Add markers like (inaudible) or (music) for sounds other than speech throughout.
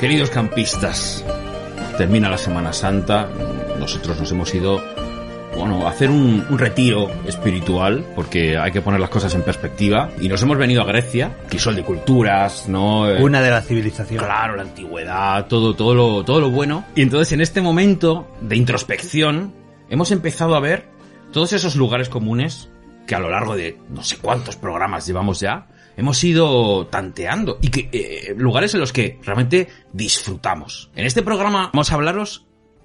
Queridos campistas, termina la Semana Santa, nosotros nos hemos ido, bueno, hacer un, un retiro espiritual, porque hay que poner las cosas en perspectiva, y nos hemos venido a Grecia, crisol de culturas, ¿no? Eh, Una de la civilización. Claro, la antigüedad, todo, todo lo, todo lo bueno. Y entonces en este momento de introspección, hemos empezado a ver todos esos lugares comunes que a lo largo de no sé cuántos programas llevamos ya, hemos ido tanteando y que eh, lugares en los que realmente disfrutamos. En este programa vamos a hablaros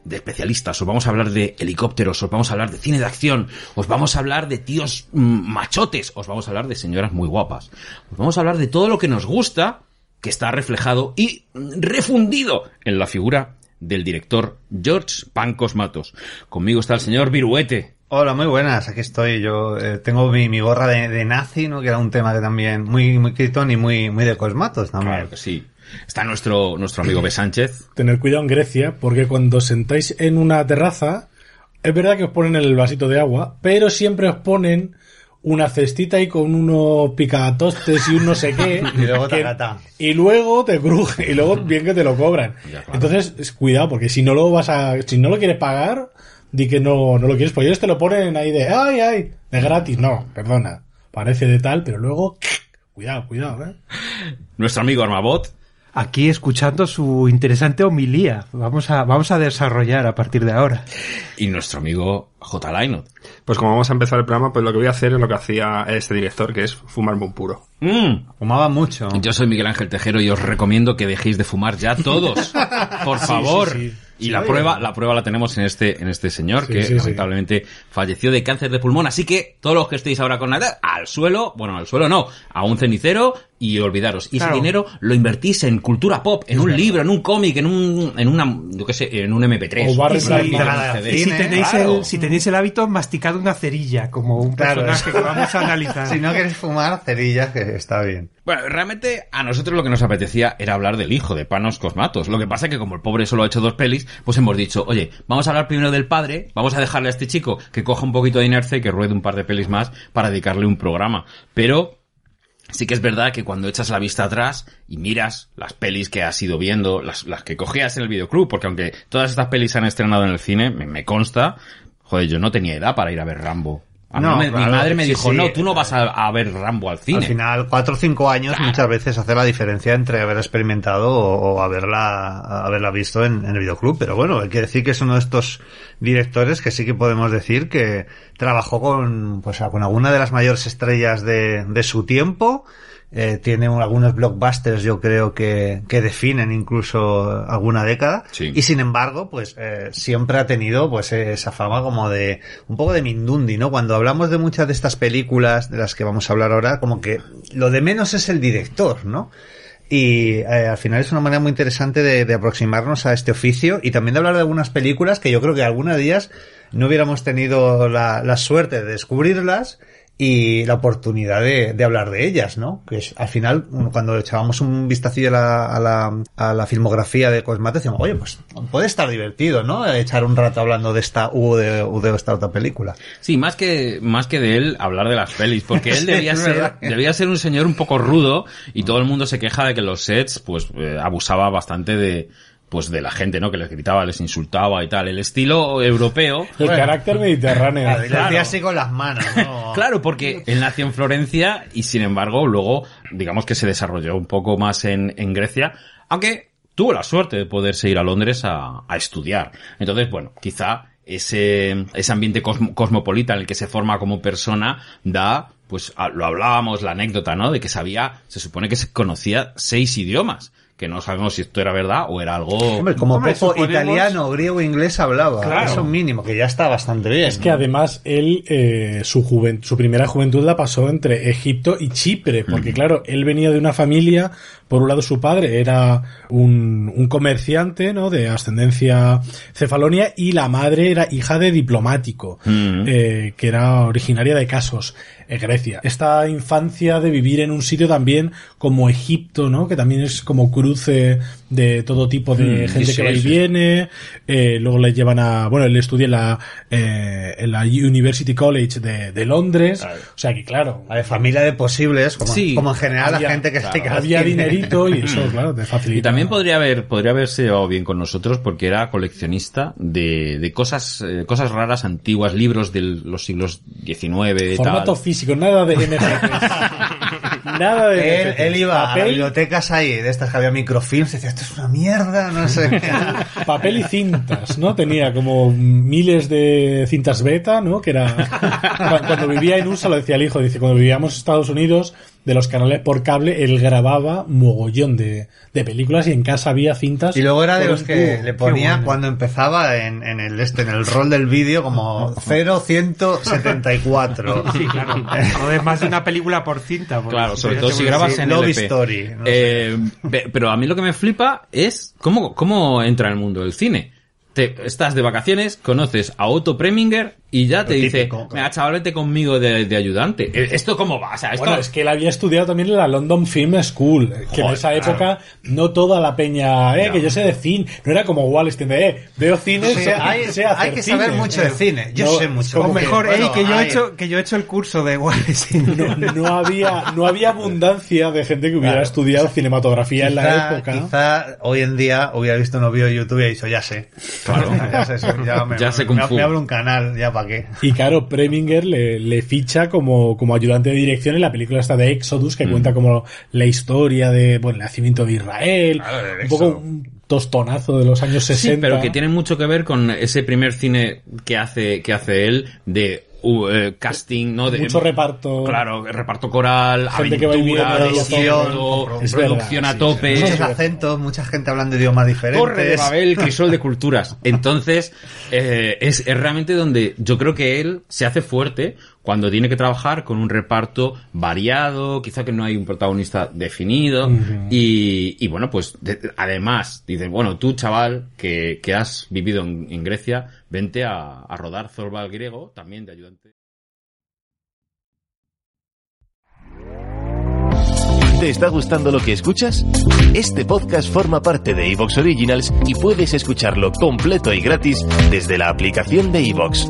de especialistas, os vamos a hablar de helicópteros, os vamos a hablar de cine de acción, os vamos a hablar de tíos mm, machotes, os vamos a hablar de señoras muy guapas, os vamos a hablar de todo lo que nos gusta que está reflejado y mm, refundido en la figura del director George Pancos Matos. Conmigo está el señor Viruete. Hola, muy buenas. Aquí estoy. Yo eh, tengo mi, mi gorra de, de nazi, ¿no? Que era un tema que también muy muy critón y muy muy de cosmatos también. Claro que sí. Está nuestro, nuestro amigo B. Sánchez. Tener cuidado en Grecia, porque cuando sentáis en una terraza, es verdad que os ponen el vasito de agua, pero siempre os ponen una cestita ahí con unos picatostes y un no sé qué. (laughs) Y luego que- tacatá. Y luego te cruje, y luego bien que te lo cobran. Ya, claro. Entonces, es- cuidado, porque si no lo vas a, si no lo quieres pagar, di que no, no lo quieres, pues ellos te lo ponen ahí de, ay, ay, de gratis. No, perdona. Parece de tal, pero luego, (laughs) cuidado, cuidado, eh. Nuestro amigo Armabot. Aquí escuchando su interesante homilía. Vamos a, vamos a desarrollar a partir de ahora. Y nuestro amigo J. Lainot. Pues como vamos a empezar el programa, pues lo que voy a hacer es lo que hacía este director, que es fumarme un puro. Mm. Fumaba mucho. Yo soy Miguel Ángel Tejero y os recomiendo que dejéis de fumar ya todos. (laughs) Por favor. sí, sí. Y la prueba, la prueba la tenemos en este, en este señor Sí, que sí, sí. lamentablemente falleció de cáncer de pulmón. Así que todos los que estéis ahora con nada, al suelo, bueno, al suelo no, a un cenicero y olvidaros. Y Claro. ese dinero lo invertís en cultura pop, en un libro, en un cómic, en un, en una, yo qué sé, en un MP3. O barres si tenéis, claro. el, si tenéis el hábito, masticad una cerilla, como un Claro, personaje es- que vamos a analizar. (laughs) Si no quieres fumar, cerillas, que está bien. Bueno, realmente a nosotros lo que nos apetecía era hablar del hijo de Panos Cosmatos. Lo que pasa es que como el pobre solo ha hecho dos pelis, pues hemos dicho, oye, vamos a hablar primero del padre, vamos a dejarle a este chico que coja un poquito de inercia y que ruede un par de pelis más para dedicarle un programa. Pero sí que es verdad que cuando echas la vista atrás y miras las pelis que has ido viendo, las, que cogías en el videoclub, porque aunque todas estas pelis se han estrenado en el cine, me, me consta, joder, yo no tenía edad para ir a ver Rambo. A No, me- mi madre me sí, dijo, sí. no, tú no vas a, a ver Rambo al cine. Al final, cuatro o cinco años muchas veces hace la diferencia entre haber experimentado o, o haberla, haberla visto en, en el videoclub. Pero bueno, hay que decir que es uno de estos directores que sí que podemos decir que trabajó con, pues, con alguna de las mayores estrellas de, de su tiempo. Eh, tiene un- algunos blockbusters, yo creo que, que definen incluso alguna década. Sí. Y sin embargo, pues eh, siempre ha tenido pues esa fama como de un poco de Mindundi, ¿no? Cuando hablamos de muchas de estas películas de las que vamos a hablar ahora, como que lo de menos es el director, ¿no? Y eh, al final es una manera muy interesante de, de aproximarnos a este oficio y también de hablar de algunas películas que yo creo que algunos días no hubiéramos tenido la, la suerte de descubrirlas y la oportunidad de, de hablar de ellas, ¿no? Que es, al final, cuando echábamos un vistacillo a la, a la, a la filmografía de Cosmate, decíamos, oye, pues puede estar divertido, ¿no? Echar un rato hablando de esta u de, u de esta otra película. Sí, más que, más que de él, hablar de las pelis, porque él (laughs) debía ser, debía ser un señor un poco rudo y todo el mundo se queja de que los sets, pues, eh, abusaba bastante de, pues de la gente, ¿no? Que les gritaba, les insultaba y tal. El estilo europeo. El carácter mediterráneo. Así con las manos, ¿no? (laughs) Claro, porque él nació en Florencia y sin embargo luego, digamos que se desarrolló un poco más en, en Grecia, aunque tuvo la suerte de poderse ir a Londres a, a estudiar. Entonces, bueno, quizá ese, ese ambiente cosmo- cosmopolita en el que se forma como persona da, pues a- lo hablábamos, la anécdota, ¿no? De que sabía, se supone que se conocía seis idiomas, que no sabemos si esto era verdad o era algo... Hombre, como Hombre, poco suponemos- italiano, griego, inglés hablaba. Claro. Eso mínimo, que ya está bastante bien. Es que además él, eh, su, juven- su primera juventud la pasó entre Egipto y Chipre, porque claro, él venía de una familia, por un lado su padre era un, un comerciante, ¿no? De ascendencia cefalonia y la madre era hija de diplomático, Mm. eh, que era originaria de Casos, en Grecia. Esta infancia de vivir en un sitio también como Egipto, ¿no? Que también es como cruce de todo tipo de Mm, gente sí, que va y sí. viene, eh, luego le llevan a, bueno, él estudia en la, eh, en la University College de, de Londres, o sea que claro, A ver, familia de posibles, como, Sí. como en general Había- la gente que claro, se había tiene. Y eso, claro, te facilita. Y también podría haber, podría haberse llevado bien con nosotros porque era coleccionista de, de cosas, eh, cosas raras antiguas, libros de los siglos XIX Formato tal. físico, nada de (laughs) NFTs. Nada de Él, iba a las bibliotecas ahí, de estas que había microfilms, y decía, esto es una mierda, no sé (laughs) papel y cintas, ¿no? Tenía como miles de cintas beta, ¿no? Que era cu- cuando vivía en USA lo decía el hijo, dice, cuando vivíamos en Estados Unidos de los canales por cable, él grababa mogollón de, de películas y en casa había cintas. Y luego era de los que tubo. le ponía bueno. cuando empezaba en, en el este, en el rol del vídeo como 0174. Sí, claro. (laughs) No es más de una película por cinta. porque Claro, sobre todo si grabas en Love LP. Story, no Eh, pe- pero a mí lo que me flipa es cómo, cómo entra en el mundo del cine. Te, estás de vacaciones, conoces a Otto Preminger y ya te dice, típico, claro. venga chaval, vete conmigo de, de ayudante. Eh, ¿Esto cómo va? O sea, esto... Bueno, es que él había estudiado también en la London Film School, que en Joder, esa época no toda la peña, eh, que yo sé de cine, no era como Wallenstein de, eh, veo cine, Sí, hay, sé hacer hay que saber cine. mucho de cine. Yo No, sé mucho. como O mejor, Bueno, ey, que yo he hecho, que yo he hecho el curso de Wallace. No, no había, no había abundancia de gente que hubiera Claro. estudiado cinematografía en la Quizá, época. quizá hoy en día hubiera visto un vídeo de YouTube y ha dicho, ya sé. Claro. ya sé, ya, me, Ya sé me, me abro un canal, ya para qué. Y claro, Preminger le, le ficha como, como ayudante de dirección en la película esta de Exodus, Mm. que cuenta como la historia de, bueno, el nacimiento de Israel, Claro, un poco un tostonazo de los años 60. Sí, pero que tiene mucho que ver con ese primer cine que hace, que hace él de uh, eh, casting, ¿no? De, mucho reparto. Claro, reparto coral, Gente que aventura, viene, desierto, Es producción verdad, a sí, tope. sí. Muchos acentos, mucha gente hablando idiomas diferentes. Torre de Babel, crisol de culturas. Entonces, eh, es, es realmente donde yo creo que él se hace fuerte cuando tiene que trabajar con un reparto variado, quizá que no hay un protagonista definido, y, y bueno, pues de- además, dicen, bueno, tú chaval, que, que has vivido en, en Grecia, vente a, a rodar Zorbal griego, también de ayudante. ¿Te está gustando lo que escuchas? Este podcast forma parte de Evox Originals y puedes escucharlo completo y gratis desde la aplicación de Evox.